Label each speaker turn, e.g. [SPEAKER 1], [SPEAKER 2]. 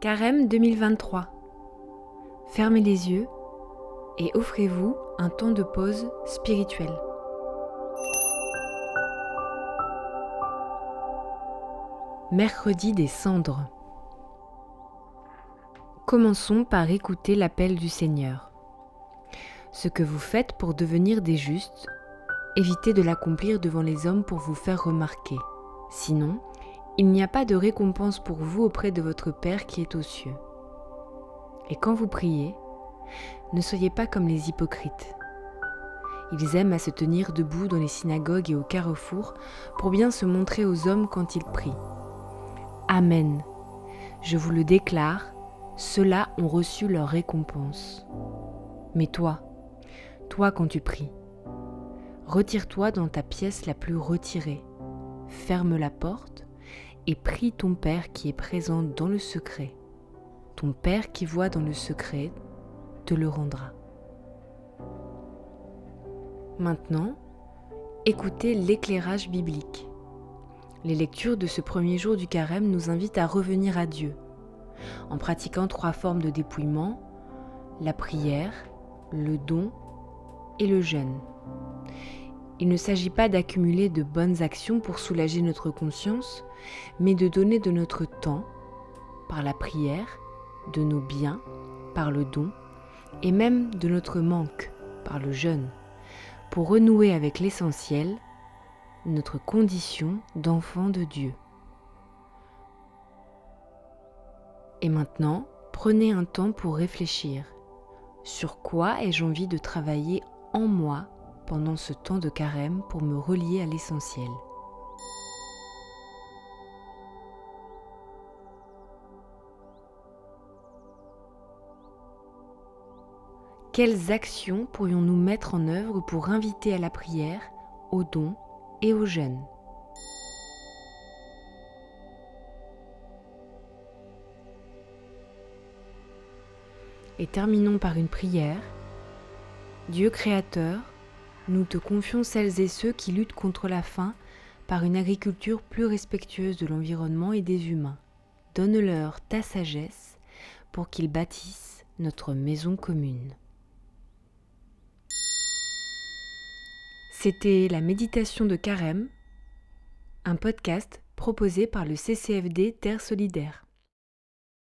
[SPEAKER 1] Carême 2023. Fermez les yeux et offrez-vous un temps de pause spirituelle. Mercredi des cendres. Commençons par écouter l'appel du Seigneur. Ce que vous faites pour devenir des justes, évitez de l'accomplir devant les hommes pour vous faire remarquer. Sinon, il n'y a pas de récompense pour vous auprès de votre Père qui est aux cieux. Et quand vous priez, ne soyez pas comme les hypocrites. Ils aiment à se tenir debout dans les synagogues et au carrefour pour bien se montrer aux hommes quand ils prient. Amen. Je vous le déclare, ceux-là ont reçu leur récompense. Mais toi, toi quand tu pries, retire-toi dans ta pièce la plus retirée, ferme la porte et prie ton Père qui est présent dans le secret. Ton Père qui voit dans le secret te le rendra. Maintenant, écoutez l'éclairage biblique. Les lectures de ce premier jour du carême nous invitent à revenir à Dieu, en pratiquant trois formes de dépouillement, la prière, le don et le jeûne. Il ne s'agit pas d'accumuler de bonnes actions pour soulager notre conscience, mais de donner de notre temps, par la prière, de nos biens, par le don, et même de notre manque, par le jeûne, pour renouer avec l'essentiel, notre condition d'enfant de Dieu. Et maintenant, prenez un temps pour réfléchir. Sur quoi ai-je envie de travailler en moi pendant ce temps de carême pour me relier à l'essentiel. Quelles actions pourrions-nous mettre en œuvre pour inviter à la prière, au don et au jeûne Et terminons par une prière. Dieu créateur, nous te confions celles et ceux qui luttent contre la faim par une agriculture plus respectueuse de l'environnement et des humains. Donne-leur ta sagesse pour qu'ils bâtissent notre maison commune. C'était la méditation de Carême, un podcast proposé par le CCFD Terre Solidaire.